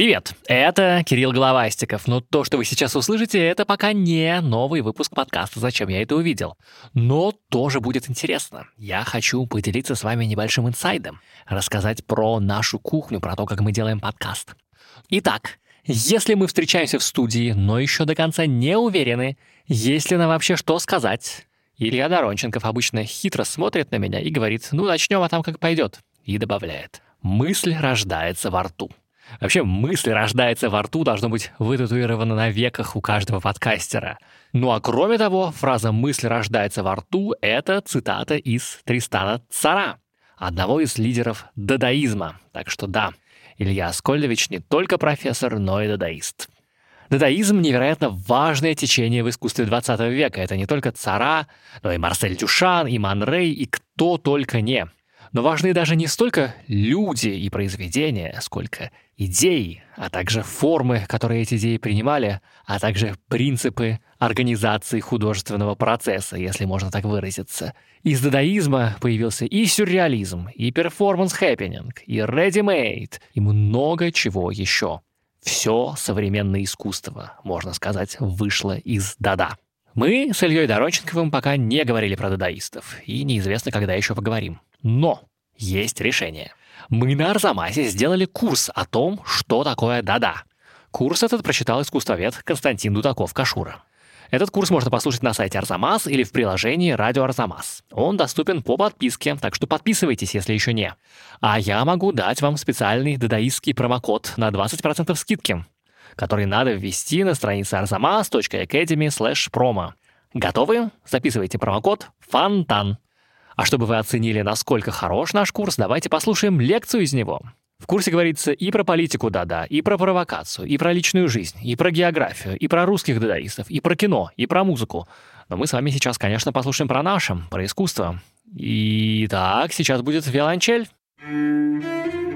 Привет, это Кирилл Головастиков, но то, что вы сейчас услышите, это пока не новый выпуск подкаста «Зачем я это увидел?». Но тоже будет интересно. Я хочу поделиться с вами небольшим инсайдом, рассказать про нашу кухню, про то, как мы делаем подкаст. Итак, если мы встречаемся в студии, но еще до конца не уверены, есть ли нам вообще что сказать, Илья Доронченков обычно хитро смотрит на меня и говорит «ну начнем, а там как пойдет», и добавляет «мысль рождается во рту». Вообще, мысль рождается во рту должно быть вытатуирована на веках у каждого подкастера. Ну а кроме того, фраза «мысль рождается во рту» — это цитата из Тристана Цара, одного из лидеров дадаизма. Так что да, Илья Аскольдович не только профессор, но и дадаист. Дадаизм — невероятно важное течение в искусстве 20 века. Это не только Цара, но и Марсель Дюшан, и Ман Рей, и кто только не — но важны даже не столько люди и произведения, сколько идеи, а также формы, которые эти идеи принимали, а также принципы организации художественного процесса, если можно так выразиться. Из дадаизма появился и сюрреализм, и перформанс, хэппенинг, и ready-made, и много чего еще. Все современное искусство, можно сказать, вышло из дада. Мы с Ильей Доронченковым пока не говорили про дадаистов, и неизвестно, когда еще поговорим. Но есть решение. Мы на Арзамасе сделали курс о том, что такое дада. Курс этот прочитал искусствовед Константин Дудаков-Кашура. Этот курс можно послушать на сайте Арзамас или в приложении Радио Арзамас. Он доступен по подписке, так что подписывайтесь, если еще не. А я могу дать вам специальный дадаистский промокод на 20% скидки, который надо ввести на странице arzamas.academy promo. Готовы? Записывайте промокод «Фонтан». А чтобы вы оценили, насколько хорош наш курс, давайте послушаем лекцию из него. В курсе говорится и про политику да-да, и про провокацию, и про личную жизнь, и про географию, и про русских дадаистов, и про кино, и про музыку. Но мы с вами сейчас, конечно, послушаем про наше, про искусство. Итак, сейчас будет виолончель.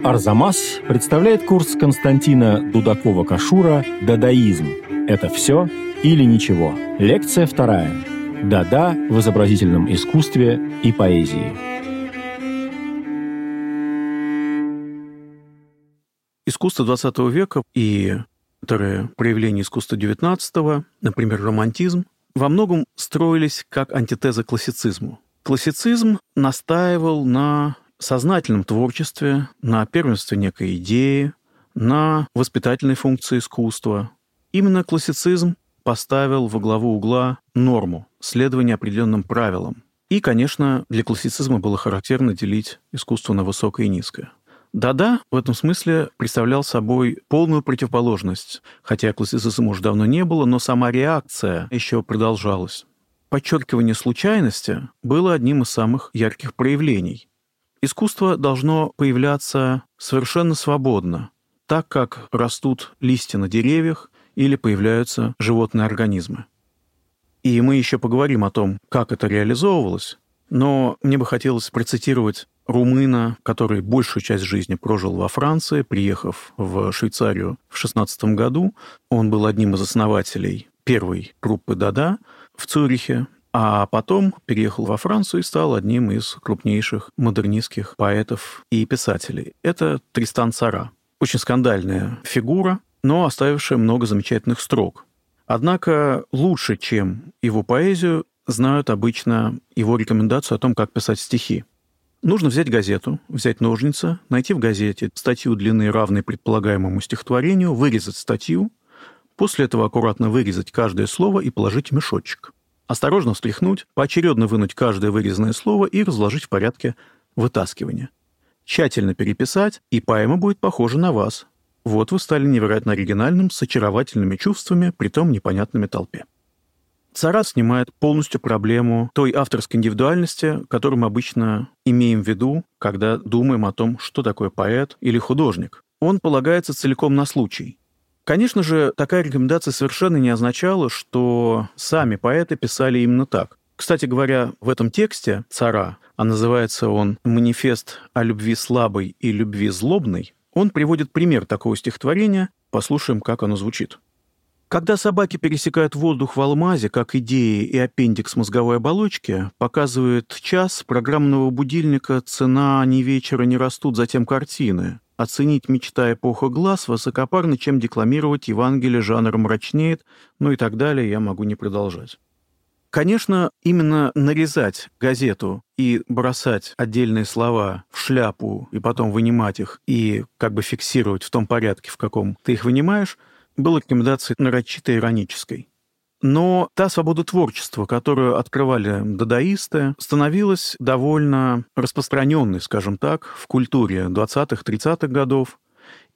Арзамас представляет курс Константина Дудакова-Кашура «Дадаизм. Это все или ничего?» Лекция вторая. Да-да в изобразительном искусстве и поэзии. Искусство XX века и некоторые проявления искусства XIX, например, романтизм, во многом строились как антитеза классицизму. Классицизм настаивал на сознательном творчестве, на первенстве некой идеи, на воспитательной функции искусства. Именно классицизм поставил во главу угла норму, следование определенным правилам. И, конечно, для классицизма было характерно делить искусство на высокое и низкое. Дада в этом смысле представлял собой полную противоположность, хотя классицизма уже давно не было, но сама реакция еще продолжалась. Подчеркивание случайности было одним из самых ярких проявлений. Искусство должно появляться совершенно свободно, так как растут листья на деревьях или появляются животные организмы. И мы еще поговорим о том, как это реализовывалось, но мне бы хотелось процитировать румына, который большую часть жизни прожил во Франции, приехав в Швейцарию в 16 году. Он был одним из основателей первой группы «Дада» в Цюрихе, а потом переехал во Францию и стал одним из крупнейших модернистских поэтов и писателей. Это Тристан Сара. Очень скандальная фигура, но оставившая много замечательных строк. Однако лучше, чем его поэзию, знают обычно его рекомендацию о том, как писать стихи. Нужно взять газету, взять ножницы, найти в газете статью длины, равной предполагаемому стихотворению, вырезать статью, после этого аккуратно вырезать каждое слово и положить в мешочек. Осторожно встряхнуть, поочередно вынуть каждое вырезанное слово и разложить в порядке вытаскивания. Тщательно переписать, и поэма будет похожа на вас, вот вы стали невероятно оригинальным, с очаровательными чувствами, притом непонятными толпе. Царат снимает полностью проблему той авторской индивидуальности, которую мы обычно имеем в виду, когда думаем о том, что такое поэт или художник. Он полагается целиком на случай. Конечно же, такая рекомендация совершенно не означала, что сами поэты писали именно так. Кстати говоря, в этом тексте «Цара», а называется он «Манифест о любви слабой и любви злобной», он приводит пример такого стихотворения, послушаем, как оно звучит. Когда собаки пересекают воздух в алмазе, как идеи и аппендикс мозговой оболочки, показывает час программного будильника «Цена ни вечера не растут, затем картины». оценить мечта эпоха глаз высокопарно, чем декламировать Евангелие жанр мрачнеет, ну и так далее, я могу не продолжать. Конечно, именно нарезать газету и бросать отдельные слова в шляпу и потом вынимать их и как бы фиксировать в том порядке, в каком ты их вынимаешь, было рекомендацией нарочито иронической. Но та свобода творчества, которую открывали дадаисты, становилась довольно распространенной, скажем так, в культуре 20-30-х годов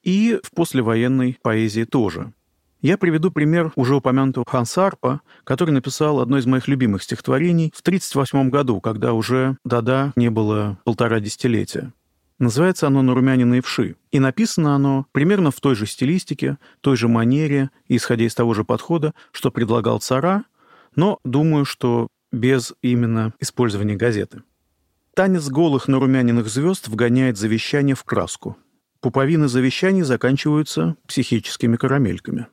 и в послевоенной поэзии тоже. Я приведу пример уже упомянутого Ханса Арпа, который написал одно из моих любимых стихотворений в 1938 году, когда уже Дада не было полтора десятилетия. Называется оно «Нарумянины и вши». И написано оно примерно в той же стилистике, той же манере, исходя из того же подхода, что предлагал Цара, но думаю, что без именно использования газеты. Танец голых нарумяненных звезд вгоняет завещание в краску. Пуповины завещаний заканчиваются психическими карамельками.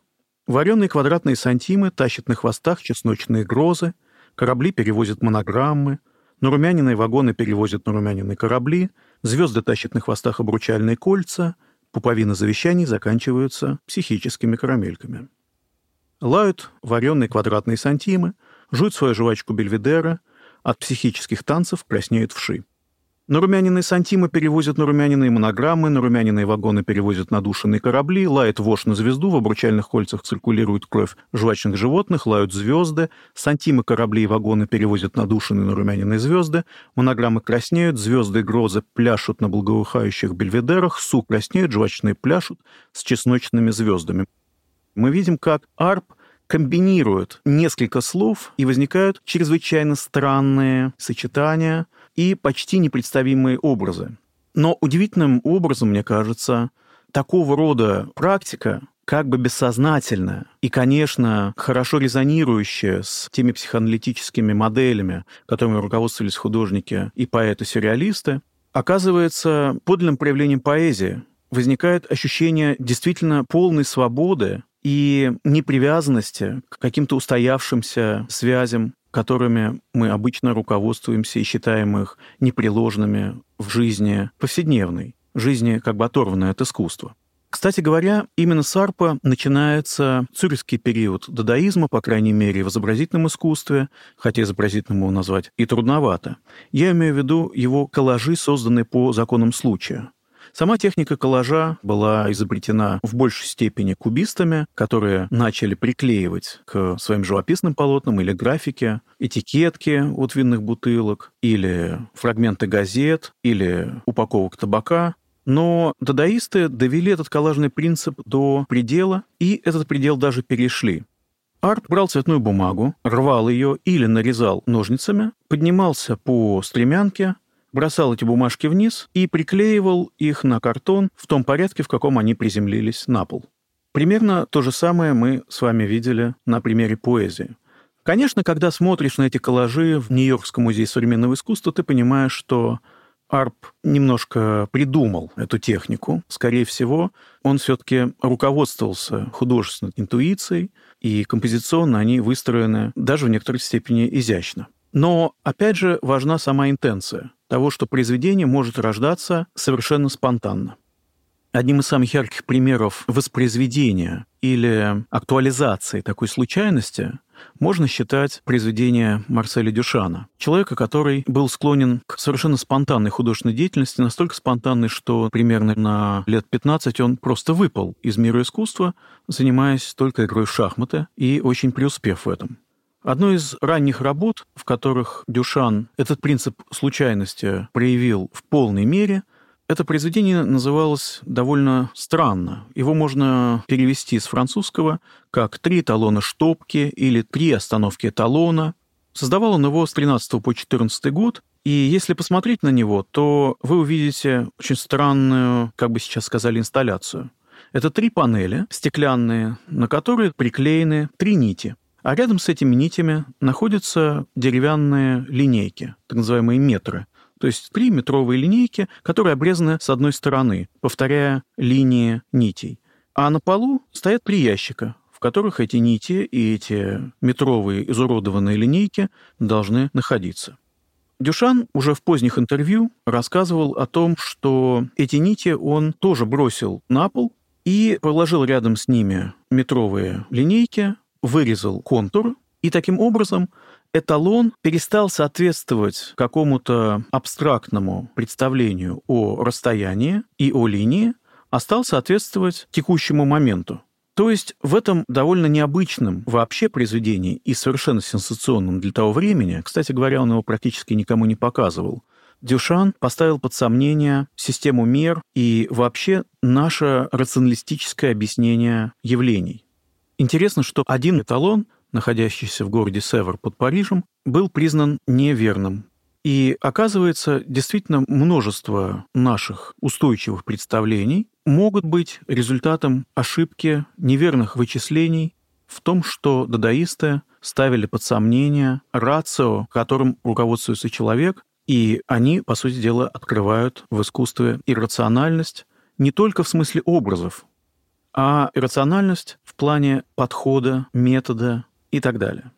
Вареные квадратные сантимы тащат на хвостах чесночные грозы, корабли перевозят монограммы, нарумяненные вагоны перевозят нарумяненные корабли, Звезды тащат на хвостах обручальные кольца, пуповины завещаний заканчиваются психическими карамельками. Лают вареные квадратные сантимы, жуют свою жвачку бельведера, от психических танцев краснеют вши. Нарумяненные сантимы перевозят нарумяненные монограммы, нарумяненные вагоны перевозят надушенные корабли, лает вошь на звезду, в обручальных кольцах циркулирует кровь жвачных животных, лают звезды, сантимы корабли и вагоны перевозят надушенные нарумяненные звезды, монограммы краснеют, звезды и грозы пляшут на благоухающих бельведерах, су краснеют, жвачные пляшут с чесночными звездами. Мы видим, как арп комбинирует несколько слов, и возникают чрезвычайно странные сочетания – и почти непредставимые образы. Но удивительным образом, мне кажется, такого рода практика, как бы бессознательная и, конечно, хорошо резонирующая с теми психоаналитическими моделями, которыми руководствовались художники и поэты-сюрреалисты, оказывается подлинным проявлением поэзии. Возникает ощущение действительно полной свободы и непривязанности к каким-то устоявшимся связям которыми мы обычно руководствуемся и считаем их непреложными в жизни повседневной, жизни как бы оторванной от искусства. Кстати говоря, именно с Арпа начинается цюрихский период дадаизма, по крайней мере, в изобразительном искусстве, хотя изобразительным его назвать и трудновато. Я имею в виду его коллажи, созданные по законам случая. Сама техника коллажа была изобретена в большей степени кубистами, которые начали приклеивать к своим живописным полотнам или графике этикетки от винных бутылок, или фрагменты газет, или упаковок табака, но дадаисты довели этот коллажный принцип до предела, и этот предел даже перешли. Арт брал цветную бумагу, рвал ее или нарезал ножницами, поднимался по стремянке, бросал эти бумажки вниз и приклеивал их на картон в том порядке, в каком они приземлились на пол. Примерно то же самое мы с вами видели на примере поэзии. Конечно, когда смотришь на эти коллажи в Нью-Йоркском музее современного искусства, ты понимаешь, что Арп немножко придумал эту технику. Скорее всего, он все-таки руководствовался художественной интуицией, и композиционно они выстроены даже в некоторой степени изящно. Но, опять же, важна сама интенция того, что произведение может рождаться совершенно спонтанно. Одним из самых ярких примеров воспроизведения или актуализации такой случайности можно считать произведение Марселя Дюшана, человека, который был склонен к совершенно спонтанной художественной деятельности, настолько спонтанной, что примерно на лет 15 он просто выпал из мира искусства, занимаясь только игрой в шахматы и очень преуспев в этом. Одной из ранних работ, в которых Дюшан этот принцип случайности проявил в полной мере, это произведение называлось довольно странно. Его можно перевести с французского как «три талона штопки» или «три остановки талона». Создавал он его с 13 по 14 год, и если посмотреть на него, то вы увидите очень странную, как бы сейчас сказали, инсталляцию. Это три панели стеклянные, на которые приклеены три нити – а рядом с этими нитями находятся деревянные линейки, так называемые метры. То есть три метровые линейки, которые обрезаны с одной стороны, повторяя линии нитей. А на полу стоят три ящика, в которых эти нити и эти метровые изуродованные линейки должны находиться. Дюшан уже в поздних интервью рассказывал о том, что эти нити он тоже бросил на пол и положил рядом с ними метровые линейки, вырезал контур, и таким образом эталон перестал соответствовать какому-то абстрактному представлению о расстоянии и о линии, а стал соответствовать текущему моменту. То есть в этом довольно необычном вообще произведении и совершенно сенсационном для того времени, кстати говоря, он его практически никому не показывал, Дюшан поставил под сомнение систему мер и вообще наше рационалистическое объяснение явлений. Интересно, что один эталон, находящийся в городе Север под Парижем, был признан неверным. И оказывается, действительно множество наших устойчивых представлений могут быть результатом ошибки неверных вычислений в том, что дадаисты ставили под сомнение рацио, которым руководствуется человек, и они, по сути дела, открывают в искусстве иррациональность не только в смысле образов, а иррациональность в плане подхода, метода и так далее.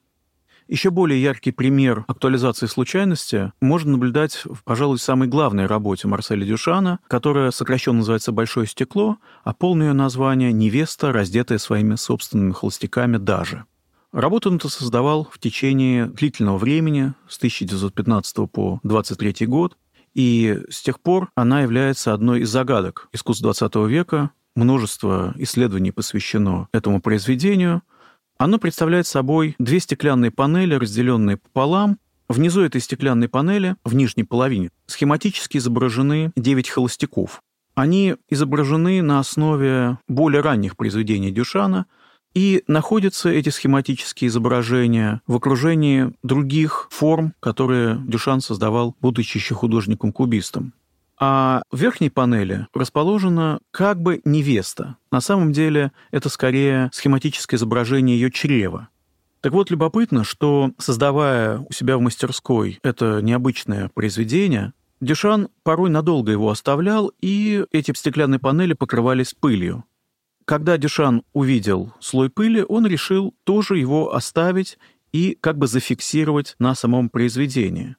Еще более яркий пример актуализации случайности можно наблюдать в, пожалуй, самой главной работе Марселя Дюшана, которая сокращенно называется «Большое стекло», а полное ее название «Невеста, раздетая своими собственными холостяками даже». Работу он создавал в течение длительного времени, с 1915 по 23 год, и с тех пор она является одной из загадок искусства XX века. Множество исследований посвящено этому произведению – оно представляет собой две стеклянные панели, разделенные пополам. Внизу этой стеклянной панели, в нижней половине, схематически изображены 9 холостяков. Они изображены на основе более ранних произведений Дюшана, и находятся эти схематические изображения в окружении других форм, которые Дюшан создавал, будучи еще художником-кубистом. А в верхней панели расположена как бы невеста. На самом деле это скорее схематическое изображение ее чрева. Так вот, любопытно, что, создавая у себя в мастерской это необычное произведение, Дюшан порой надолго его оставлял, и эти стеклянные панели покрывались пылью. Когда Дюшан увидел слой пыли, он решил тоже его оставить и как бы зафиксировать на самом произведении.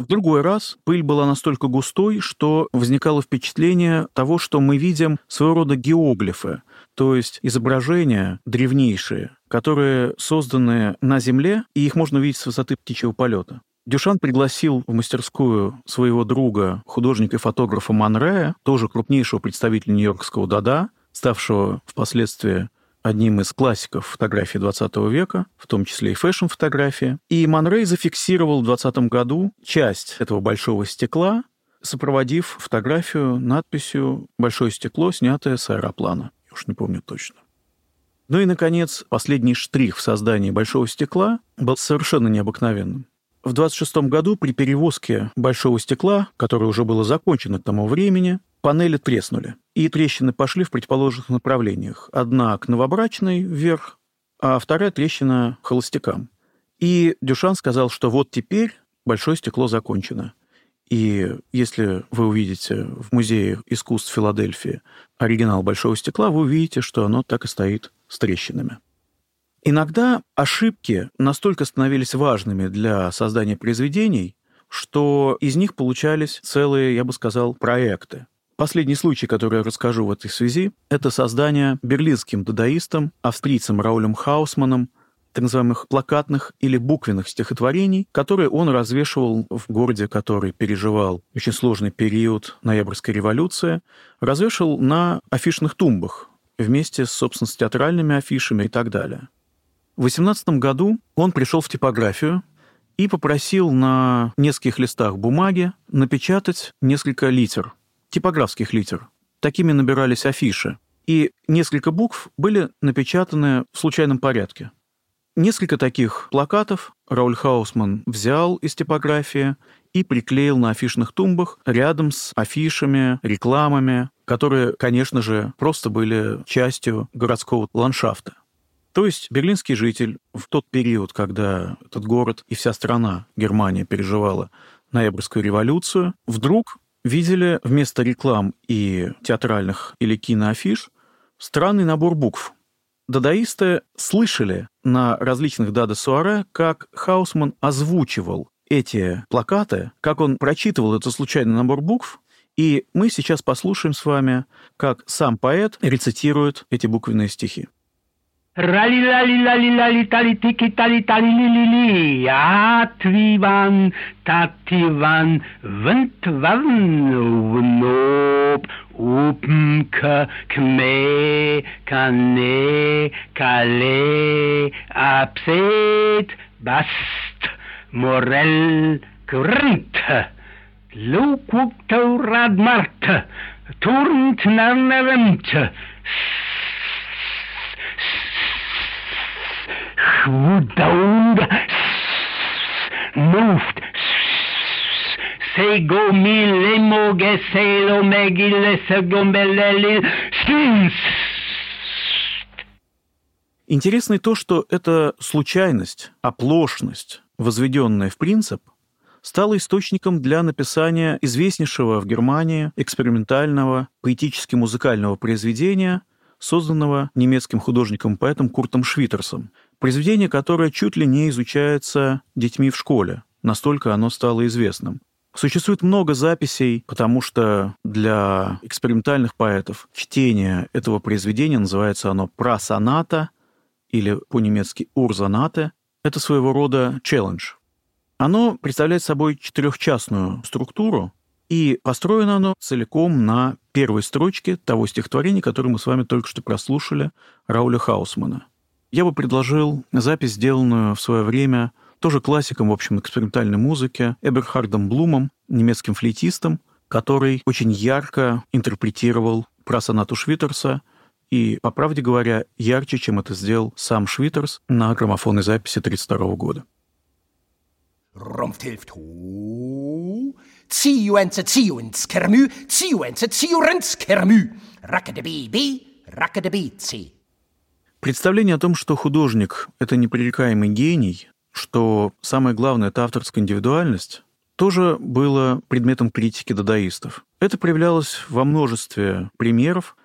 В другой раз пыль была настолько густой, что возникало впечатление того, что мы видим своего рода геоглифы, то есть изображения древнейшие, которые созданы на Земле, и их можно видеть с высоты птичьего полета. Дюшан пригласил в мастерскую своего друга, художника и фотографа Манрея, тоже крупнейшего представителя нью-йоркского дада, ставшего впоследствии одним из классиков фотографии 20 века, в том числе и фэшн-фотографии. И Манрей зафиксировал в 20 году часть этого большого стекла, сопроводив фотографию надписью «Большое стекло, снятое с аэроплана». Я уж не помню точно. Ну и, наконец, последний штрих в создании большого стекла был совершенно необыкновенным. В 26 году при перевозке большого стекла, которое уже было закончено к тому времени, панели треснули, и трещины пошли в противоположных направлениях. Одна к новобрачной вверх, а вторая трещина холостякам. И Дюшан сказал, что вот теперь большое стекло закончено. И если вы увидите в Музее искусств Филадельфии оригинал большого стекла, вы увидите, что оно так и стоит с трещинами. Иногда ошибки настолько становились важными для создания произведений, что из них получались целые, я бы сказал, проекты. Последний случай, который я расскажу в этой связи, это создание берлинским дадаистом, австрийцем Раулем Хаусманом, так называемых плакатных или буквенных стихотворений, которые он развешивал в городе, который переживал очень сложный период ноябрьской революции, развешивал на афишных тумбах вместе с, собственно, с театральными афишами и так далее. В 18 году он пришел в типографию и попросил на нескольких листах бумаги напечатать несколько литер типографских литер. Такими набирались афиши. И несколько букв были напечатаны в случайном порядке. Несколько таких плакатов Рауль Хаусман взял из типографии и приклеил на афишных тумбах рядом с афишами, рекламами, которые, конечно же, просто были частью городского ландшафта. То есть берлинский житель в тот период, когда этот город и вся страна, Германия, переживала ноябрьскую революцию, вдруг видели вместо реклам и театральных или киноафиш странный набор букв. Дадаисты слышали на различных дада-суаре, как Хаусман озвучивал эти плакаты, как он прочитывал этот случайный набор букв, и мы сейчас послушаем с вами, как сам поэт рецитирует эти буквенные стихи. Rali lali lali lali tali tiki tali tali li li li. Atvivan tativan ventvan vnop Upmka kme kane kale Apset bast morel kurrent Lokup mart Turnt narnaremt Schwudaund Luft Sego mille moge selo megille segomбелели Стинс. Интересно и то, что эта случайность, оплошность, возведенная в принцип, стала источником для написания известнейшего в Германии экспериментального поэтически-музыкального произведения, созданного немецким художником-поэтом Куртом Швитерсом. Произведение, которое чуть ли не изучается детьми в школе. Настолько оно стало известным. Существует много записей, потому что для экспериментальных поэтов чтение этого произведения называется оно «прасоната» или по-немецки «урзонате». Это своего рода челлендж. Оно представляет собой четырехчастную структуру, и построено оно целиком на первой строчке того стихотворения, которое мы с вами только что прослушали, Рауля Хаусмана. Я бы предложил запись, сделанную в свое время тоже классиком, в общем, экспериментальной музыки, Эберхардом Блумом, немецким флейтистом, который очень ярко интерпретировал про сонату Швитерса, и, по правде говоря, ярче, чем это сделал сам Швитерс на граммофонной записи 1932 года. Представление о том, что художник — это непререкаемый гений, что самое главное — это авторская индивидуальность, тоже было предметом критики дадаистов. Это проявлялось во множестве примеров.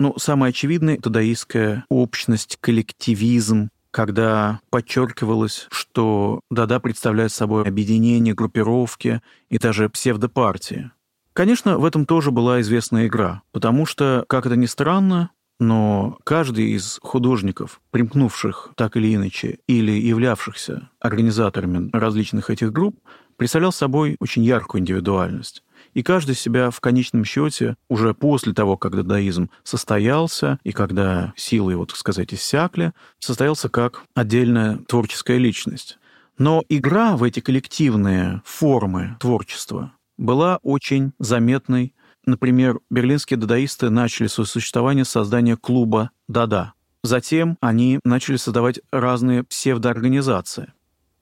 Ну, самое очевидное — дадаистская общность, коллективизм, когда подчеркивалось, что Дада представляет собой объединение, группировки и даже псевдопартии. Конечно, в этом тоже была известная игра, потому что, как это ни странно, но каждый из художников, примкнувших так или иначе или являвшихся организаторами различных этих групп, представлял собой очень яркую индивидуальность. И каждый себя в конечном счете, уже после того, как дадаизм состоялся, и когда силы так сказать, иссякли, состоялся как отдельная творческая личность. Но игра в эти коллективные формы творчества была очень заметной. Например, берлинские дадаисты начали свое существование с создания клуба «Дада». Затем они начали создавать разные псевдоорганизации.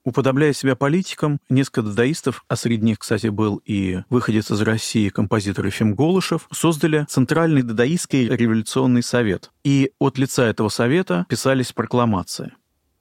Уподобляя себя политикам, несколько дадаистов, а среди них, кстати, был и выходец из России композитор Ефим Голышев, создали Центральный дадаистский революционный совет. И от лица этого совета писались прокламации.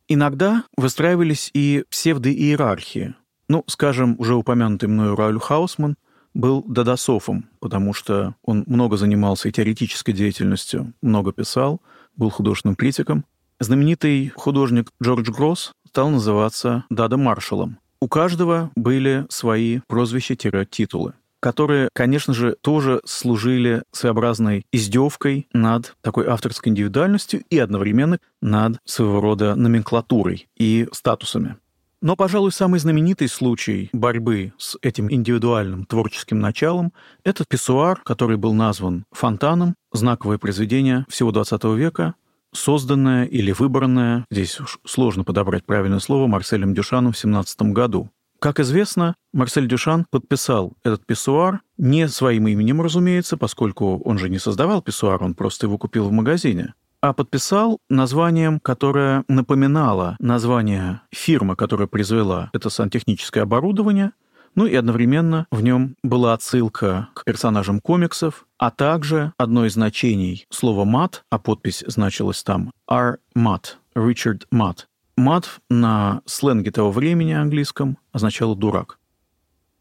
Иногда выстраивались и псевдоиерархии. Ну, скажем, уже упомянутый мною Рауль Хаусман был дадасофом, потому что он много занимался и теоретической деятельностью, много писал, был художественным критиком. Знаменитый художник Джордж Гросс стал называться Дада Маршалом. У каждого были свои прозвища-титулы которые, конечно же, тоже служили своеобразной издевкой над такой авторской индивидуальностью и одновременно над своего рода номенклатурой и статусами. Но, пожалуй, самый знаменитый случай борьбы с этим индивидуальным творческим началом — это писсуар, который был назван фонтаном, знаковое произведение всего XX века, созданное или выбранное, здесь уж сложно подобрать правильное слово, Марселем Дюшаном в 17 году. Как известно, Марсель Дюшан подписал этот писсуар не своим именем, разумеется, поскольку он же не создавал писсуар, он просто его купил в магазине, а подписал названием, которое напоминало название фирмы, которая произвела это сантехническое оборудование, ну и одновременно в нем была отсылка к персонажам комиксов, а также одно из значений слова «мат», а подпись значилась там «R. Мат», Ричард Мат. Мат на сленге того времени английском означало «дурак».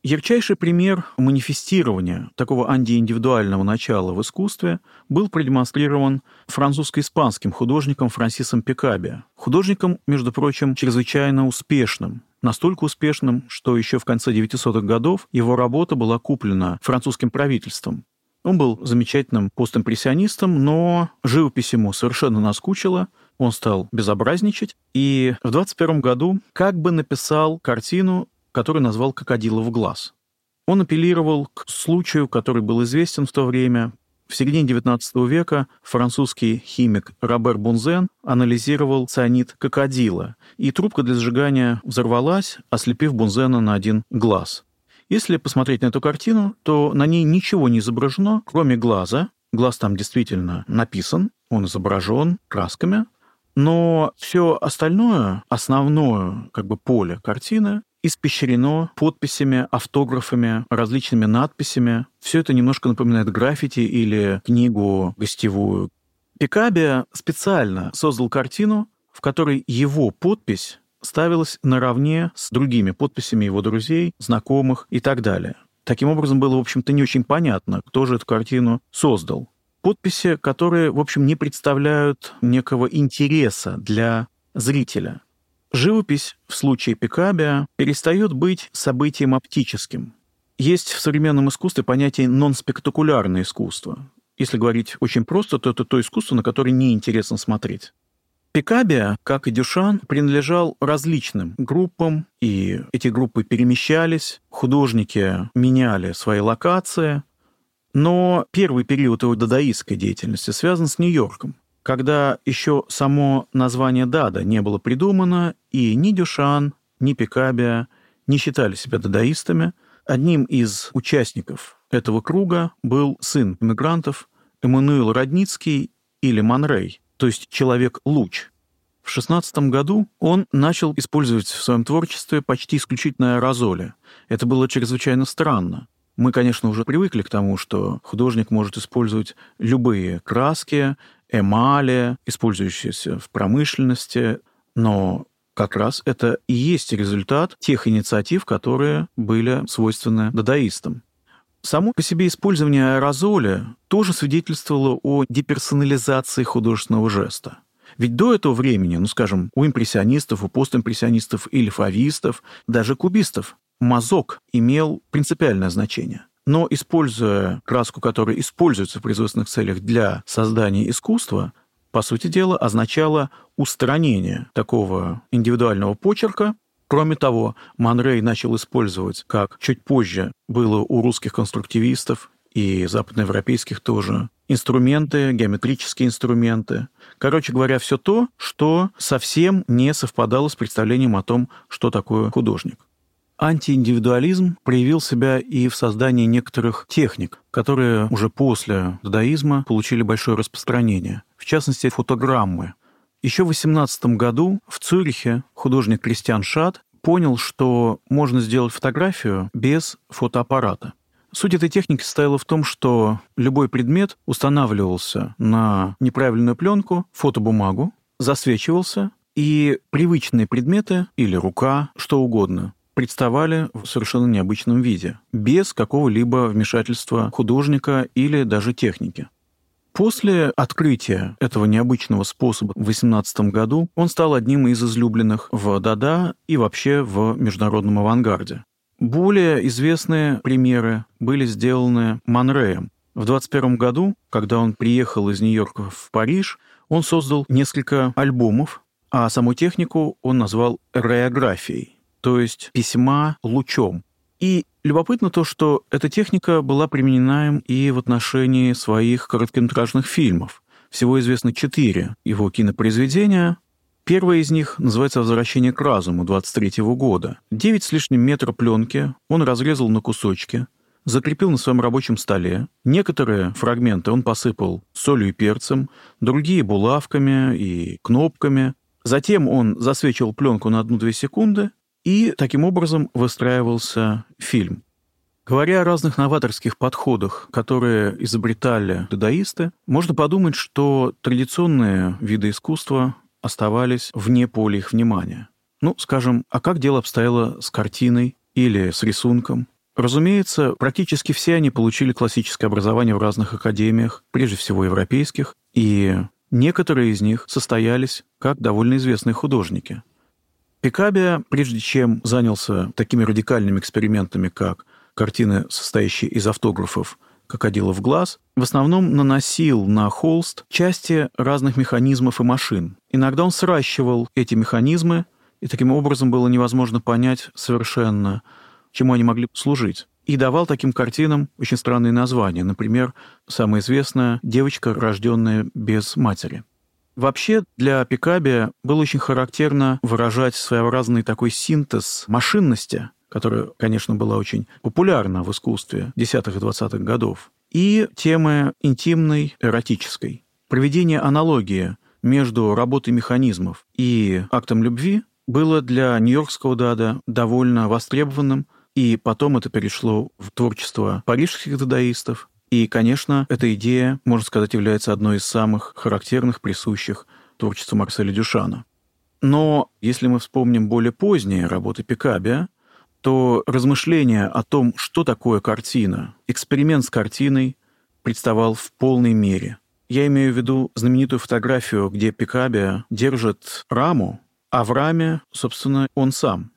Ярчайший пример манифестирования такого антииндивидуального начала в искусстве был продемонстрирован французско-испанским художником Франсисом Пикаби. Художником, между прочим, чрезвычайно успешным, настолько успешным, что еще в конце 900-х годов его работа была куплена французским правительством. Он был замечательным постимпрессионистом, но живопись ему совершенно наскучила, он стал безобразничать, и в 21 году как бы написал картину, которую назвал «Крокодилов глаз». Он апеллировал к случаю, который был известен в то время. В середине XIX века французский химик Робер Бунзен анализировал цианид крокодила, и трубка для сжигания взорвалась, ослепив Бунзена на один глаз. Если посмотреть на эту картину, то на ней ничего не изображено, кроме глаза. Глаз там действительно написан, он изображен красками, но все остальное, основное как бы поле картины испещрено подписями, автографами, различными надписями. Все это немножко напоминает граффити или книгу гостевую. Пикаби специально создал картину, в которой его подпись ставилась наравне с другими подписями его друзей, знакомых и так далее. Таким образом, было, в общем-то, не очень понятно, кто же эту картину создал. Подписи, которые, в общем, не представляют некого интереса для зрителя. Живопись в случае Пикабия перестает быть событием оптическим. Есть в современном искусстве понятие нон-спектакулярное искусство. Если говорить очень просто, то это то искусство, на которое неинтересно смотреть. Пикабия, как и Дюшан, принадлежал различным группам, и эти группы перемещались, художники меняли свои локации, но первый период его дадаистской деятельности связан с Нью-Йорком когда еще само название Дада не было придумано, и ни Дюшан, ни Пикабия не считали себя дадаистами. Одним из участников этого круга был сын иммигрантов Эммануил Родницкий или Манрей, то есть человек-луч. В 16 году он начал использовать в своем творчестве почти исключительно аэрозоли. Это было чрезвычайно странно. Мы, конечно, уже привыкли к тому, что художник может использовать любые краски, эмали, использующиеся в промышленности, но как раз это и есть результат тех инициатив, которые были свойственны дадаистам. Само по себе использование аэрозоля тоже свидетельствовало о деперсонализации художественного жеста. Ведь до этого времени, ну, скажем, у импрессионистов, у постимпрессионистов или фавистов, даже кубистов, мазок имел принципиальное значение. Но используя краску, которая используется в производственных целях для создания искусства, по сути дела, означало устранение такого индивидуального почерка. Кроме того, Манрей начал использовать, как чуть позже было у русских конструктивистов и западноевропейских тоже, инструменты, геометрические инструменты. Короче говоря, все то, что совсем не совпадало с представлением о том, что такое художник. Антииндивидуализм проявил себя и в создании некоторых техник, которые уже после дадаизма получили большое распространение. В частности, фотограммы. Еще в XVIII году в Цюрихе художник Кристиан Шат понял, что можно сделать фотографию без фотоаппарата. Суть этой техники состояла в том, что любой предмет устанавливался на неправильную пленку, фотобумагу, засвечивался, и привычные предметы или рука, что угодно, представали в совершенно необычном виде, без какого-либо вмешательства художника или даже техники. После открытия этого необычного способа в 18 году он стал одним из излюбленных в Дада и вообще в международном авангарде. Более известные примеры были сделаны Манреем. В 21 году, когда он приехал из Нью-Йорка в Париж, он создал несколько альбомов, а саму технику он назвал реографией то есть письма лучом. И любопытно то, что эта техника была применена им и в отношении своих короткометражных фильмов. Всего известно четыре его кинопроизведения. Первое из них называется «Возвращение к разуму» 23 года. Девять с лишним метра пленки он разрезал на кусочки, закрепил на своем рабочем столе. Некоторые фрагменты он посыпал солью и перцем, другие — булавками и кнопками. Затем он засвечивал пленку на 1-2 секунды и таким образом выстраивался фильм. Говоря о разных новаторских подходах, которые изобретали дадаисты, можно подумать, что традиционные виды искусства оставались вне поля их внимания. Ну, скажем, а как дело обстояло с картиной или с рисунком? Разумеется, практически все они получили классическое образование в разных академиях, прежде всего европейских, и некоторые из них состоялись как довольно известные художники. Пикабия, прежде чем занялся такими радикальными экспериментами, как картины, состоящие из автографов «Крокодилов глаз», в основном наносил на холст части разных механизмов и машин. Иногда он сращивал эти механизмы, и таким образом было невозможно понять совершенно, чему они могли служить. И давал таким картинам очень странные названия. Например, самое известное «Девочка, рожденная без матери». Вообще для Пикаби было очень характерно выражать своеобразный такой синтез машинности, которая, конечно, была очень популярна в искусстве десятых и двадцатых годов, и темы интимной, эротической. Проведение аналогии между работой механизмов и актом любви было для нью-йоркского дада довольно востребованным, и потом это перешло в творчество парижских дадаистов, и, конечно, эта идея, можно сказать, является одной из самых характерных, присущих творчеству Марселя Дюшана. Но если мы вспомним более поздние работы Пикабия, то размышления о том, что такое картина, эксперимент с картиной представал в полной мере. Я имею в виду знаменитую фотографию, где Пикабия держит раму, а в раме, собственно, он сам.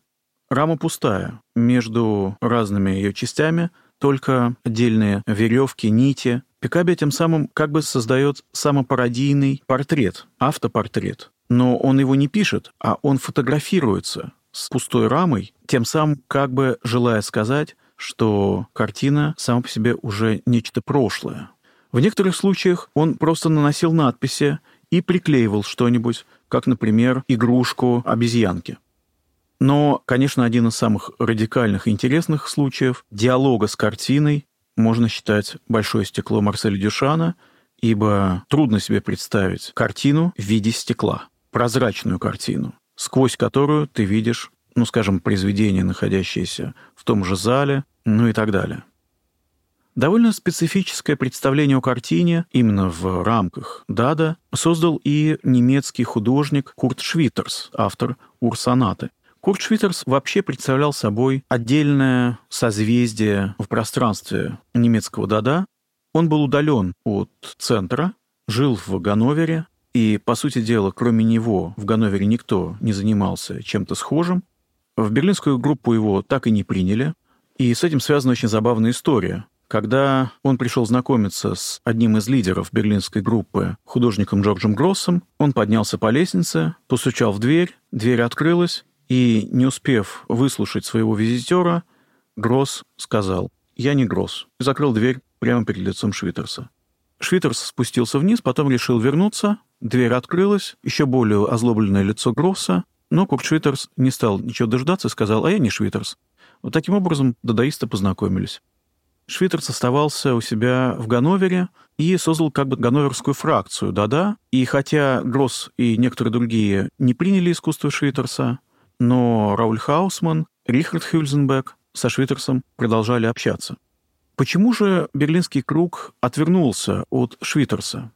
Рама пустая. Между разными ее частями только отдельные веревки, нити. Пикаби тем самым как бы создает самопародийный портрет, автопортрет. Но он его не пишет, а он фотографируется с пустой рамой, тем самым как бы желая сказать, что картина сама по себе уже нечто прошлое. В некоторых случаях он просто наносил надписи и приклеивал что-нибудь, как, например, игрушку обезьянки. Но, конечно, один из самых радикальных и интересных случаев диалога с картиной можно считать «Большое стекло» Марселя Дюшана, ибо трудно себе представить картину в виде стекла, прозрачную картину, сквозь которую ты видишь, ну, скажем, произведение, находящееся в том же зале, ну и так далее. Довольно специфическое представление о картине именно в рамках Дада создал и немецкий художник Курт Швитерс, автор «Урсонаты», Курт Швитерс вообще представлял собой отдельное созвездие в пространстве немецкого Дада. Он был удален от центра, жил в Ганновере, и, по сути дела, кроме него в Ганновере никто не занимался чем-то схожим. В берлинскую группу его так и не приняли, и с этим связана очень забавная история. Когда он пришел знакомиться с одним из лидеров берлинской группы, художником Джорджем Гроссом, он поднялся по лестнице, постучал в дверь, дверь открылась, и, не успев выслушать своего визитера, Гросс сказал «Я не Гросс» и закрыл дверь прямо перед лицом Швитерса. Швитерс спустился вниз, потом решил вернуться, дверь открылась, еще более озлобленное лицо Гросса, но Курт Швитерс не стал ничего дождаться и сказал «А я не Швитерс». Вот таким образом дадаисты познакомились. Швитерс оставался у себя в Ганновере и создал как бы ганноверскую фракцию «Да-да». И хотя Гросс и некоторые другие не приняли искусство Швитерса, но Рауль Хаусман, Рихард Хюльзенбек со Швитерсом продолжали общаться. Почему же Берлинский круг отвернулся от Швитерса?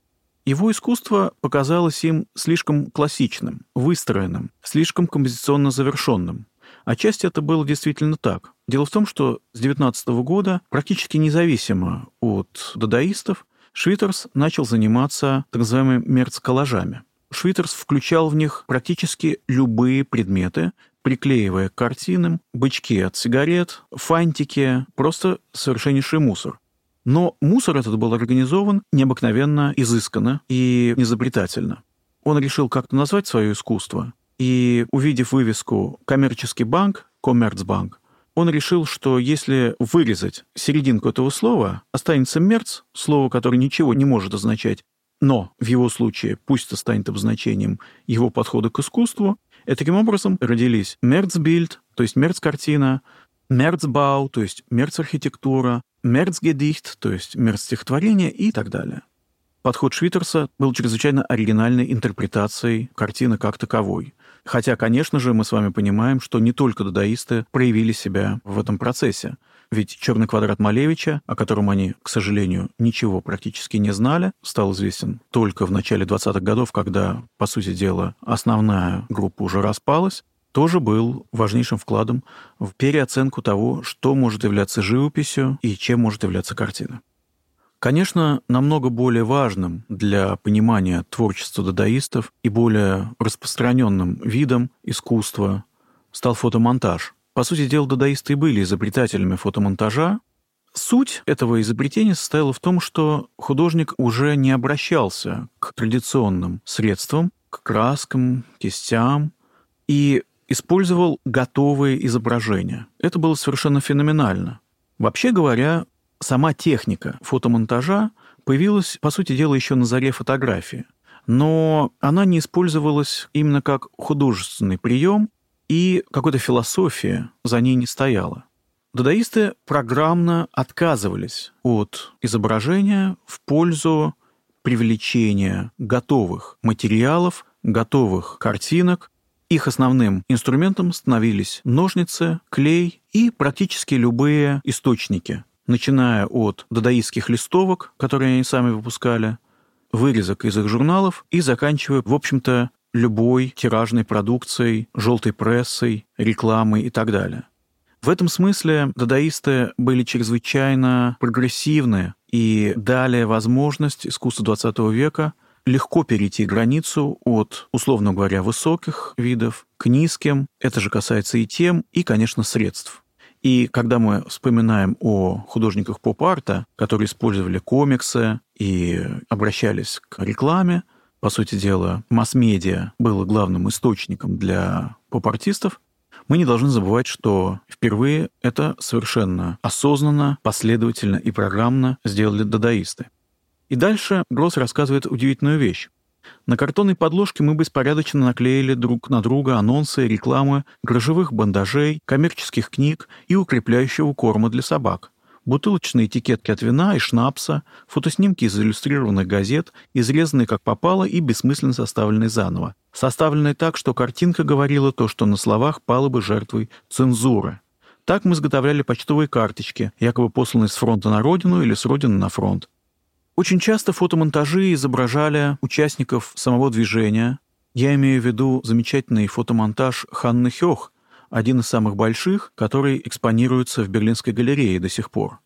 Его искусство показалось им слишком классичным, выстроенным, слишком композиционно завершенным. Отчасти это было действительно так. Дело в том, что с 19 года, практически независимо от дадаистов, Швитерс начал заниматься так называемыми мерц-коллажами. Швитерс включал в них практически любые предметы, приклеивая к картинам бычки от сигарет, фантики, просто совершеннейший мусор. Но мусор этот был организован необыкновенно изысканно и изобретательно. Он решил как-то назвать свое искусство, и, увидев вывеску «коммерческий банк», «Коммерцбанк», он решил, что если вырезать серединку этого слова, останется «мерц», слово, которое ничего не может означать, но в его случае пусть это станет обозначением его подхода к искусству. И таким образом родились Мерцбильд, то есть Мерц-картина, Мерцбау, то есть Мерц-архитектура, Мерцгедихт, то есть Мерц-стихотворение и так далее. Подход Швитерса был чрезвычайно оригинальной интерпретацией картины как таковой. Хотя, конечно же, мы с вами понимаем, что не только дадаисты проявили себя в этом процессе. Ведь черный квадрат Малевича, о котором они, к сожалению, ничего практически не знали, стал известен только в начале 20-х годов, когда, по сути дела, основная группа уже распалась, тоже был важнейшим вкладом в переоценку того, что может являться живописью и чем может являться картина. Конечно, намного более важным для понимания творчества дадаистов и более распространенным видом искусства стал фотомонтаж. По сути дела, дадаисты были изобретателями фотомонтажа. Суть этого изобретения состояла в том, что художник уже не обращался к традиционным средствам, к краскам, кистям, и использовал готовые изображения. Это было совершенно феноменально. Вообще говоря, сама техника фотомонтажа появилась, по сути дела, еще на заре фотографии. Но она не использовалась именно как художественный прием, и какой-то философия за ней не стояла. Дадаисты программно отказывались от изображения в пользу привлечения готовых материалов, готовых картинок. Их основным инструментом становились ножницы, клей и практически любые источники, начиная от дадаистских листовок, которые они сами выпускали, вырезок из их журналов и заканчивая, в общем-то, любой тиражной продукцией, желтой прессой, рекламой и так далее. В этом смысле дадаисты были чрезвычайно прогрессивны и дали возможность искусству XX века легко перейти границу от, условно говоря, высоких видов к низким. Это же касается и тем, и, конечно, средств. И когда мы вспоминаем о художниках поп-арта, которые использовали комиксы и обращались к рекламе, по сути дела, масс-медиа было главным источником для поп-артистов, мы не должны забывать, что впервые это совершенно осознанно, последовательно и программно сделали дадаисты. И дальше Гросс рассказывает удивительную вещь. На картонной подложке мы беспорядочно наклеили друг на друга анонсы, рекламы, грожевых бандажей, коммерческих книг и укрепляющего корма для собак. Бутылочные этикетки от вина и шнапса, фотоснимки из иллюстрированных газет, изрезанные как попало и бессмысленно составленные заново. Составленные так, что картинка говорила то, что на словах пала бы жертвой цензуры. Так мы изготовляли почтовые карточки, якобы посланные с фронта на родину или с родины на фронт. Очень часто фотомонтажи изображали участников самого движения. Я имею в виду замечательный фотомонтаж Ханны Хёх, один из самых больших, который экспонируется в Берлинской галерее до сих пор.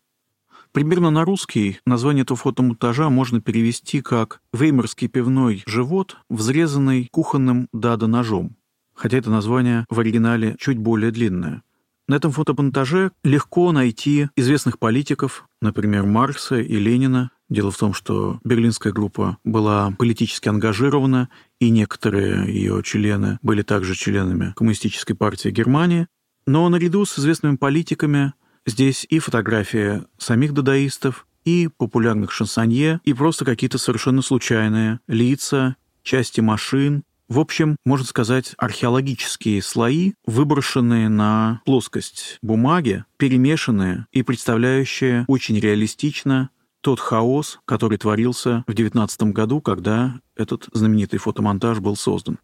Примерно на русский название этого фотомонтажа можно перевести как «Веймарский пивной живот, взрезанный кухонным дада-ножом», хотя это название в оригинале чуть более длинное. На этом фотомонтаже легко найти известных политиков, например, Маркса и Ленина, Дело в том, что берлинская группа была политически ангажирована, и некоторые ее члены были также членами Коммунистической партии Германии. Но наряду с известными политиками здесь и фотографии самих дадаистов, и популярных шансонье, и просто какие-то совершенно случайные лица, части машин, в общем, можно сказать, археологические слои, выброшенные на плоскость бумаги, перемешанные и представляющие очень реалистично тот хаос, который творился в 19 году, когда этот знаменитый фотомонтаж был создан.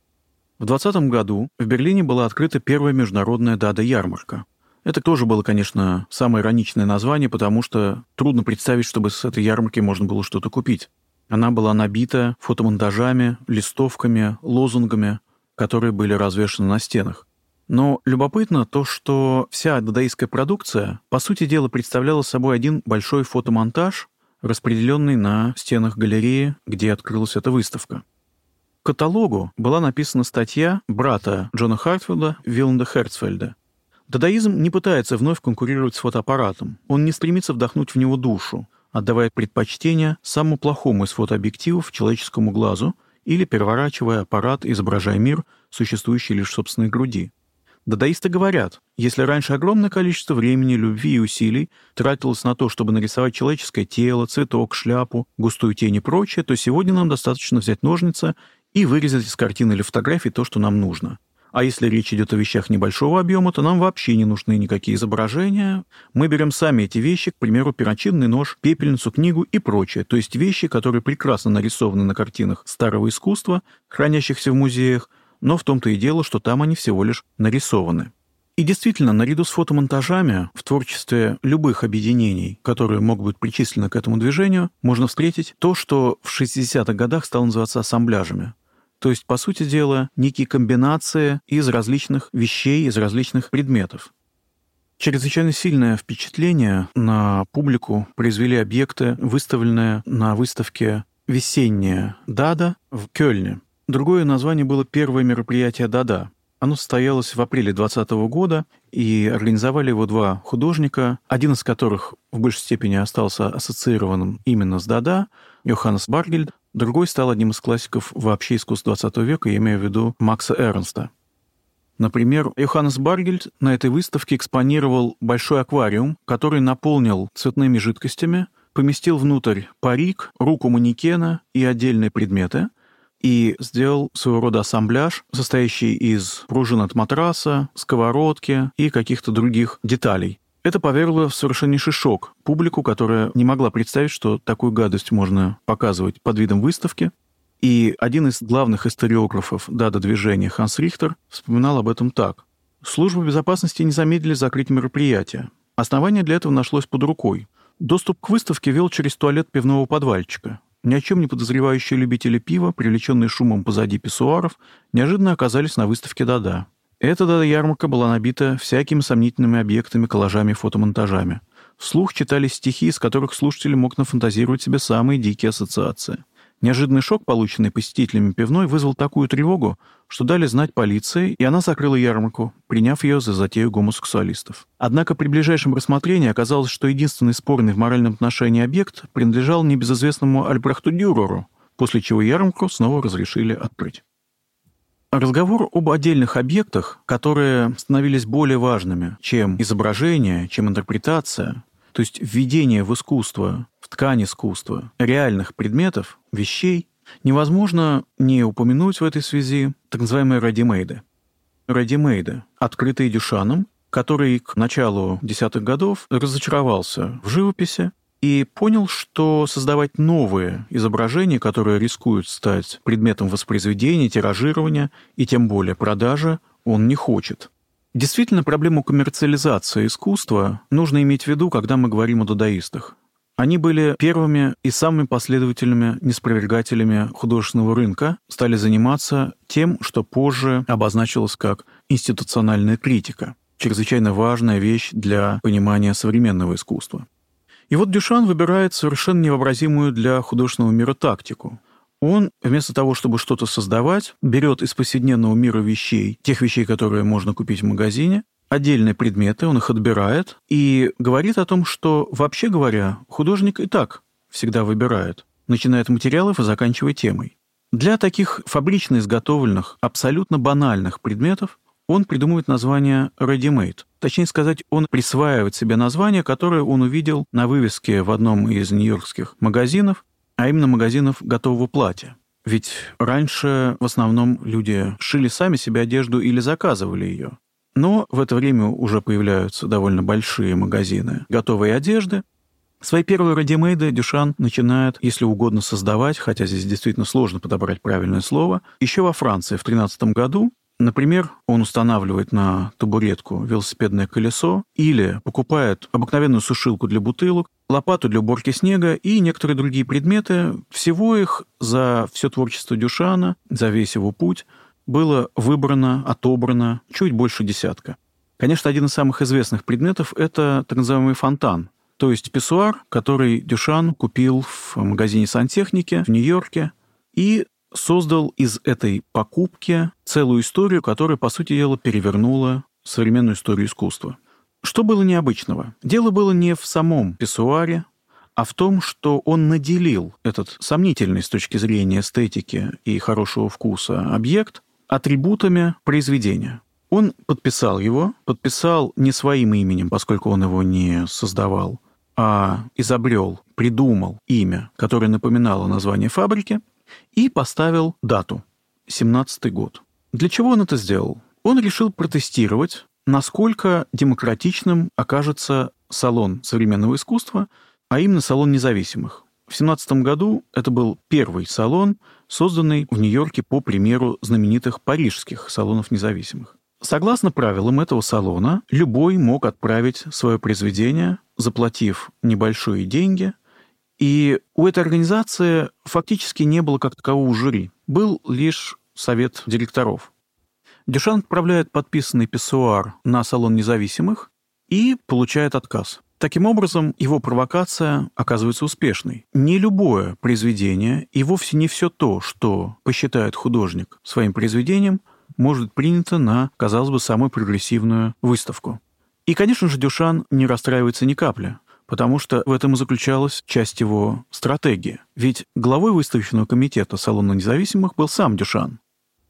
В 20 году в Берлине была открыта первая международная Дада-ярмарка. Это тоже было, конечно, самое ироничное название, потому что трудно представить, чтобы с этой ярмарки можно было что-то купить. Она была набита фотомонтажами, листовками, лозунгами, которые были развешаны на стенах. Но любопытно то, что вся дадаистская продукция, по сути дела, представляла собой один большой фотомонтаж, распределенный на стенах галереи, где открылась эта выставка. К каталогу была написана статья брата Джона Хартфилда Виланда Херцфельда. Дадаизм не пытается вновь конкурировать с фотоаппаратом. Он не стремится вдохнуть в него душу, отдавая предпочтение самому плохому из фотообъективов человеческому глазу или переворачивая аппарат, изображая мир, существующий лишь в собственной груди. Дадаисты говорят, если раньше огромное количество времени, любви и усилий тратилось на то, чтобы нарисовать человеческое тело, цветок, шляпу, густую тень и прочее, то сегодня нам достаточно взять ножницы и вырезать из картины или фотографии то, что нам нужно. А если речь идет о вещах небольшого объема, то нам вообще не нужны никакие изображения. Мы берем сами эти вещи, к примеру, перочинный нож, пепельницу, книгу и прочее. То есть вещи, которые прекрасно нарисованы на картинах старого искусства, хранящихся в музеях, но в том-то и дело, что там они всего лишь нарисованы. И действительно, наряду с фотомонтажами в творчестве любых объединений, которые могут быть причислены к этому движению, можно встретить то, что в 60-х годах стало называться ассамбляжами. То есть, по сути дела, некие комбинации из различных вещей, из различных предметов. Чрезвычайно сильное впечатление на публику произвели объекты, выставленные на выставке «Весенняя Дада» в Кёльне. Другое название было первое мероприятие Дада. Оно состоялось в апреле 2020 года, и организовали его два художника, один из которых в большей степени остался ассоциированным именно с Дада, Йоханнес Баргельд, другой стал одним из классиков вообще искусства 20 века, я имею в виду Макса Эрнста. Например, Йоханнес Баргельд на этой выставке экспонировал большой аквариум, который наполнил цветными жидкостями, поместил внутрь парик, руку манекена и отдельные предметы, и сделал своего рода ассамбляж, состоящий из пружин от матраса, сковородки и каких-то других деталей. Это повергло в совершеннейший шок публику, которая не могла представить, что такую гадость можно показывать под видом выставки. И один из главных историографов дада-движения Ханс Рихтер вспоминал об этом так. Службы безопасности не замедлили закрыть мероприятие. Основание для этого нашлось под рукой. Доступ к выставке вел через туалет пивного подвальчика. Ни о чем не подозревающие любители пива, привлеченные шумом позади писсуаров, неожиданно оказались на выставке Дада. Эта Дада-ярмарка была набита всякими сомнительными объектами, коллажами и фотомонтажами. Вслух читались стихи, из которых слушатель мог нафантазировать себе самые дикие ассоциации. Неожиданный шок, полученный посетителями пивной, вызвал такую тревогу, что дали знать полиции, и она закрыла ярмарку, приняв ее за затею гомосексуалистов. Однако при ближайшем рассмотрении оказалось, что единственный спорный в моральном отношении объект принадлежал небезызвестному Альбрехту Дюреру, после чего ярмарку снова разрешили открыть. Разговор об отдельных объектах, которые становились более важными, чем изображение, чем интерпретация, то есть введение в искусство, ткань искусства реальных предметов, вещей, невозможно не упомянуть в этой связи так называемые радимейды. Радимейды, открытые Дюшаном, который к началу десятых годов разочаровался в живописи и понял, что создавать новые изображения, которые рискуют стать предметом воспроизведения, тиражирования и тем более продажи, он не хочет. Действительно, проблему коммерциализации искусства нужно иметь в виду, когда мы говорим о дадаистах. Они были первыми и самыми последовательными неспровергателями художественного рынка, стали заниматься тем, что позже обозначилось как институциональная критика, чрезвычайно важная вещь для понимания современного искусства. И вот Дюшан выбирает совершенно невообразимую для художественного мира тактику он вместо того, чтобы что-то создавать, берет из повседневного мира вещей, тех вещей, которые можно купить в магазине, отдельные предметы, он их отбирает и говорит о том, что, вообще говоря, художник и так всегда выбирает, начиная от материалов и заканчивая темой. Для таких фабрично изготовленных, абсолютно банальных предметов он придумывает название ready-made. Точнее сказать, он присваивает себе название, которое он увидел на вывеске в одном из нью-йоркских магазинов, а именно магазинов готового платья. Ведь раньше в основном люди шили сами себе одежду или заказывали ее. Но в это время уже появляются довольно большие магазины готовой одежды. Свои первые радимейды Дюшан начинает, если угодно, создавать, хотя здесь действительно сложно подобрать правильное слово, еще во Франции в 13 году, Например, он устанавливает на табуретку велосипедное колесо или покупает обыкновенную сушилку для бутылок, лопату для уборки снега и некоторые другие предметы. Всего их за все творчество Дюшана, за весь его путь было выбрано, отобрано чуть больше десятка. Конечно, один из самых известных предметов – это так называемый фонтан, то есть писсуар, который Дюшан купил в магазине сантехники в Нью-Йорке и создал из этой покупки целую историю, которая, по сути дела, перевернула современную историю искусства. Что было необычного? Дело было не в самом писсуаре, а в том, что он наделил этот сомнительный с точки зрения эстетики и хорошего вкуса объект атрибутами произведения. Он подписал его, подписал не своим именем, поскольку он его не создавал, а изобрел, придумал имя, которое напоминало название фабрики, и поставил дату – 17 год. Для чего он это сделал? Он решил протестировать, насколько демократичным окажется салон современного искусства, а именно салон независимых. В 17 году это был первый салон, созданный в Нью-Йорке по примеру знаменитых парижских салонов независимых. Согласно правилам этого салона, любой мог отправить свое произведение, заплатив небольшие деньги – и у этой организации фактически не было как такового жюри. Был лишь совет директоров. Дюшан отправляет подписанный писсуар на салон независимых и получает отказ. Таким образом, его провокация оказывается успешной. Не любое произведение и вовсе не все то, что посчитает художник своим произведением, может быть принято на, казалось бы, самую прогрессивную выставку. И, конечно же, Дюшан не расстраивается ни капли, потому что в этом и заключалась часть его стратегии. Ведь главой выставочного комитета Салона независимых был сам Дюшан.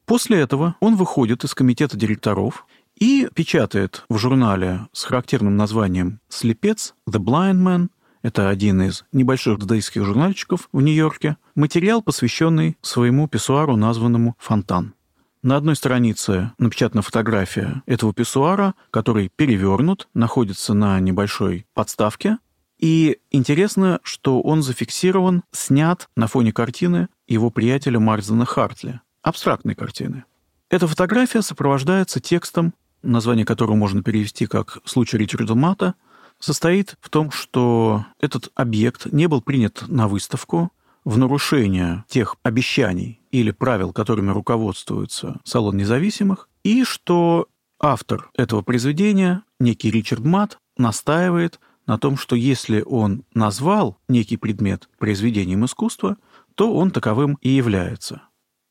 После этого он выходит из комитета директоров и печатает в журнале с характерным названием «Слепец» «The Blind Man», это один из небольших дадаистских журнальчиков в Нью-Йорке, материал, посвященный своему писсуару, названному «Фонтан». На одной странице напечатана фотография этого писсуара, который перевернут, находится на небольшой подставке. И интересно, что он зафиксирован, снят на фоне картины его приятеля Марзена Хартли, абстрактной картины. Эта фотография сопровождается текстом, название которого можно перевести как «Случай Ричарда Мата», состоит в том, что этот объект не был принят на выставку в нарушение тех обещаний или правил, которыми руководствуется Салон независимых, и что автор этого произведения, некий Ричард Мат, настаивает на том, что если он назвал некий предмет произведением искусства, то он таковым и является.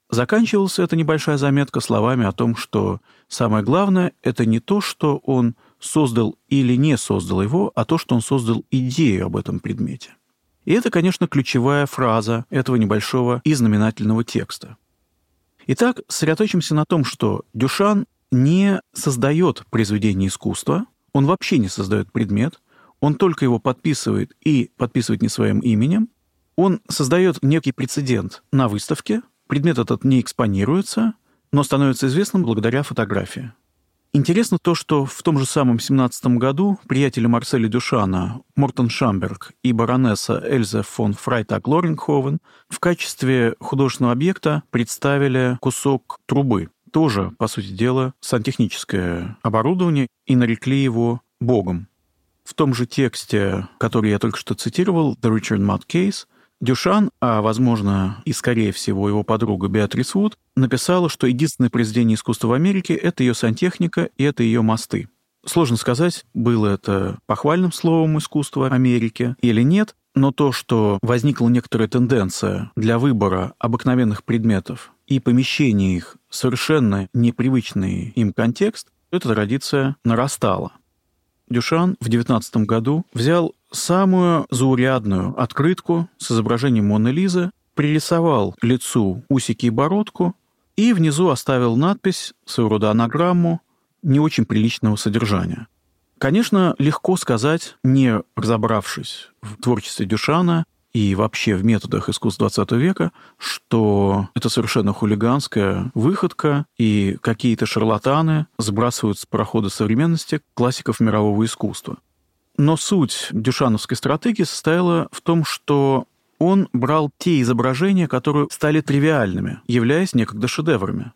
Заканчивалась эта небольшая заметка словами о том, что самое главное – это не то, что он создал или не создал его, а то, что он создал идею об этом предмете. И это, конечно, ключевая фраза этого небольшого и знаменательного текста. Итак, сосредоточимся на том, что Дюшан не создает произведение искусства, он вообще не создает предмет, он только его подписывает и подписывает не своим именем, он создает некий прецедент на выставке, предмет этот не экспонируется, но становится известным благодаря фотографии. Интересно то, что в том же самом 17 году приятели Марселя Дюшана, Мортон Шамберг и баронесса Эльза фон Фрайтаг Лоренховен в качестве художественного объекта представили кусок трубы. Тоже, по сути дела, сантехническое оборудование, и нарекли его богом. В том же тексте, который я только что цитировал, «The Richard Mudd Case», Дюшан, а, возможно, и, скорее всего, его подруга Беатрис Вуд, написала, что единственное произведение искусства в Америке — это ее сантехника и это ее мосты. Сложно сказать, было это похвальным словом искусства Америки или нет, но то, что возникла некоторая тенденция для выбора обыкновенных предметов и помещения их в совершенно непривычный им контекст, эта традиция нарастала. Дюшан в 19 году взял самую заурядную открытку с изображением Моны Лизы, пририсовал лицу усики и бородку и внизу оставил надпись, своего рода анаграмму, не очень приличного содержания. Конечно, легко сказать, не разобравшись в творчестве Дюшана и вообще в методах искусства XX века, что это совершенно хулиганская выходка, и какие-то шарлатаны сбрасывают с прохода современности классиков мирового искусства. Но суть дюшановской стратегии состояла в том, что он брал те изображения, которые стали тривиальными, являясь некогда шедеврами.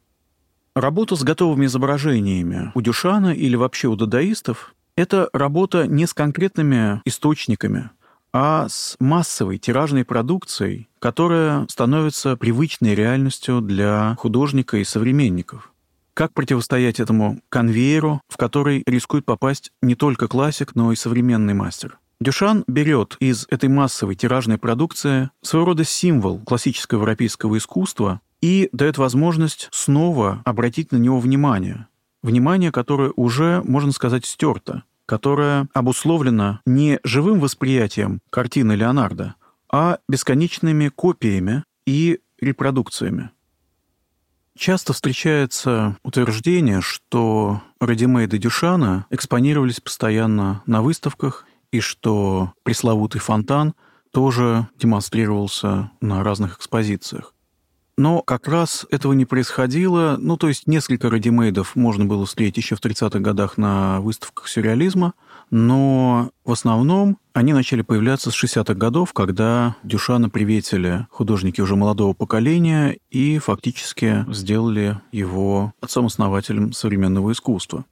Работа с готовыми изображениями у Дюшана или вообще у дадаистов – это работа не с конкретными источниками, а с массовой тиражной продукцией, которая становится привычной реальностью для художника и современников. Как противостоять этому конвейеру, в который рискует попасть не только классик, но и современный мастер? Дюшан берет из этой массовой тиражной продукции своего рода символ классического европейского искусства и дает возможность снова обратить на него внимание. Внимание, которое уже, можно сказать, стерто, которое обусловлено не живым восприятием картины Леонардо, а бесконечными копиями и репродукциями. Часто встречается утверждение, что радимейды Дюшана экспонировались постоянно на выставках, и что пресловутый фонтан тоже демонстрировался на разных экспозициях. Но как раз этого не происходило. Ну, то есть несколько радимейдов можно было встретить еще в 30-х годах на выставках сюрреализма – но в основном они начали появляться с 60-х годов, когда Дюшана приветили художники уже молодого поколения и фактически сделали его отцом-основателем современного искусства.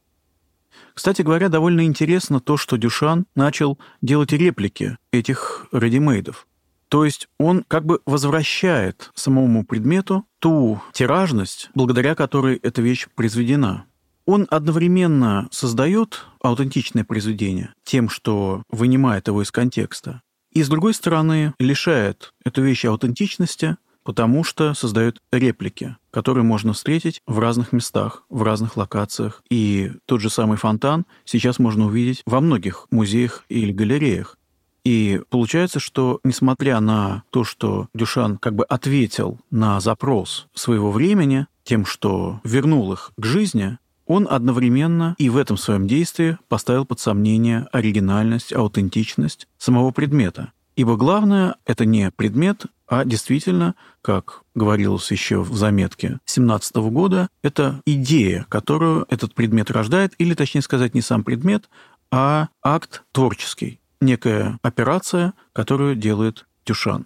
Кстати говоря, довольно интересно то, что Дюшан начал делать реплики этих редимейдов. То есть он как бы возвращает самому предмету ту тиражность, благодаря которой эта вещь произведена он одновременно создает аутентичное произведение тем, что вынимает его из контекста, и, с другой стороны, лишает эту вещь аутентичности, потому что создает реплики, которые можно встретить в разных местах, в разных локациях. И тот же самый фонтан сейчас можно увидеть во многих музеях или галереях. И получается, что несмотря на то, что Дюшан как бы ответил на запрос своего времени тем, что вернул их к жизни, он одновременно и в этом своем действии поставил под сомнение оригинальность, аутентичность самого предмета. Ибо главное — это не предмет, а действительно, как говорилось еще в заметке 17 года, это идея, которую этот предмет рождает, или, точнее сказать, не сам предмет, а акт творческий, некая операция, которую делает Тюшан.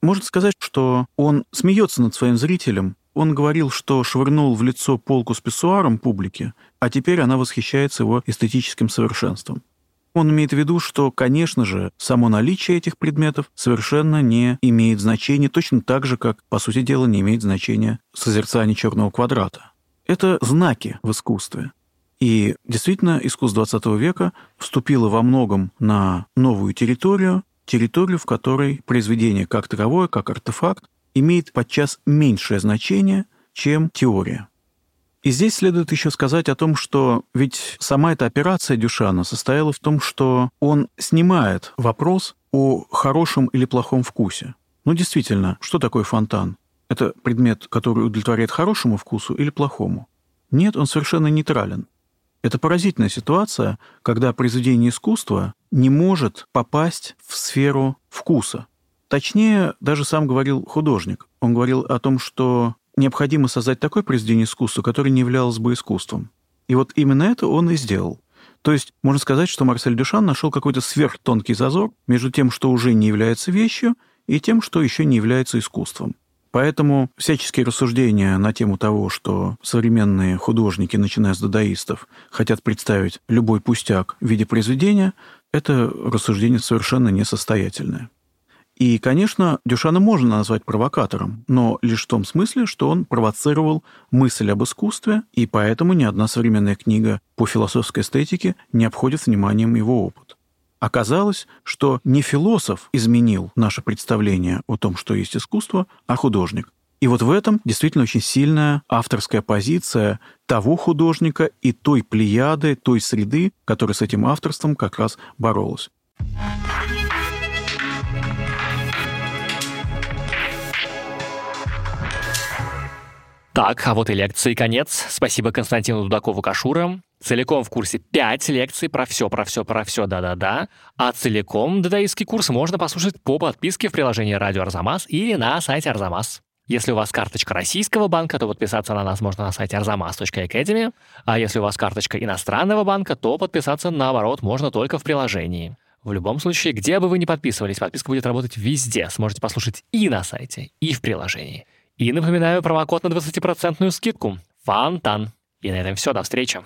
Можно сказать, что он смеется над своим зрителем. Он говорил, что швырнул в лицо полку с писсуаром публике, а теперь она восхищается его эстетическим совершенством. Он имеет в виду, что, конечно же, само наличие этих предметов совершенно не имеет значения, точно так же, как, по сути дела, не имеет значения созерцание черного квадрата. Это знаки в искусстве. И действительно, искусство XX века вступило во многом на новую территорию, территорию, в которой произведение как таковое, как артефакт, имеет подчас меньшее значение, чем теория. И здесь следует еще сказать о том, что ведь сама эта операция Дюшана состояла в том, что он снимает вопрос о хорошем или плохом вкусе. Ну, действительно, что такое фонтан? Это предмет, который удовлетворяет хорошему вкусу или плохому? Нет, он совершенно нейтрален. Это поразительная ситуация, когда произведение искусства не может попасть в сферу вкуса. Точнее, даже сам говорил художник. Он говорил о том, что необходимо создать такое произведение искусства, которое не являлось бы искусством. И вот именно это он и сделал. То есть можно сказать, что Марсель Дюшан нашел какой-то сверхтонкий зазор между тем, что уже не является вещью, и тем, что еще не является искусством. Поэтому всяческие рассуждения на тему того, что современные художники, начиная с дадаистов, хотят представить любой пустяк в виде произведения, это рассуждение совершенно несостоятельное. И, конечно, Дюшана можно назвать провокатором, но лишь в том смысле, что он провоцировал мысль об искусстве, и поэтому ни одна современная книга по философской эстетике не обходит вниманием его опыт. Оказалось, что не философ изменил наше представление о том, что есть искусство, а художник. И вот в этом действительно очень сильная авторская позиция того художника и той плеяды, той среды, которая с этим авторством как раз боролась. Так, а вот и лекции конец. Спасибо Константину Дудакову-Кашура. Целиком в курсе 5 лекций про все, про все, про все, да-да-да. А целиком дадаистский курс можно послушать по подписке в приложении «Радио Арзамас» или на сайте Арзамас. Если у вас карточка российского банка, то подписаться на нас можно на сайте arzamas.academy, а если у вас карточка иностранного банка, то подписаться, наоборот, можно только в приложении. В любом случае, где бы вы ни подписывались, подписка будет работать везде. Сможете послушать и на сайте, и в приложении. И напоминаю промокод на 20% скидку. Фонтан. И на этом все. До встречи.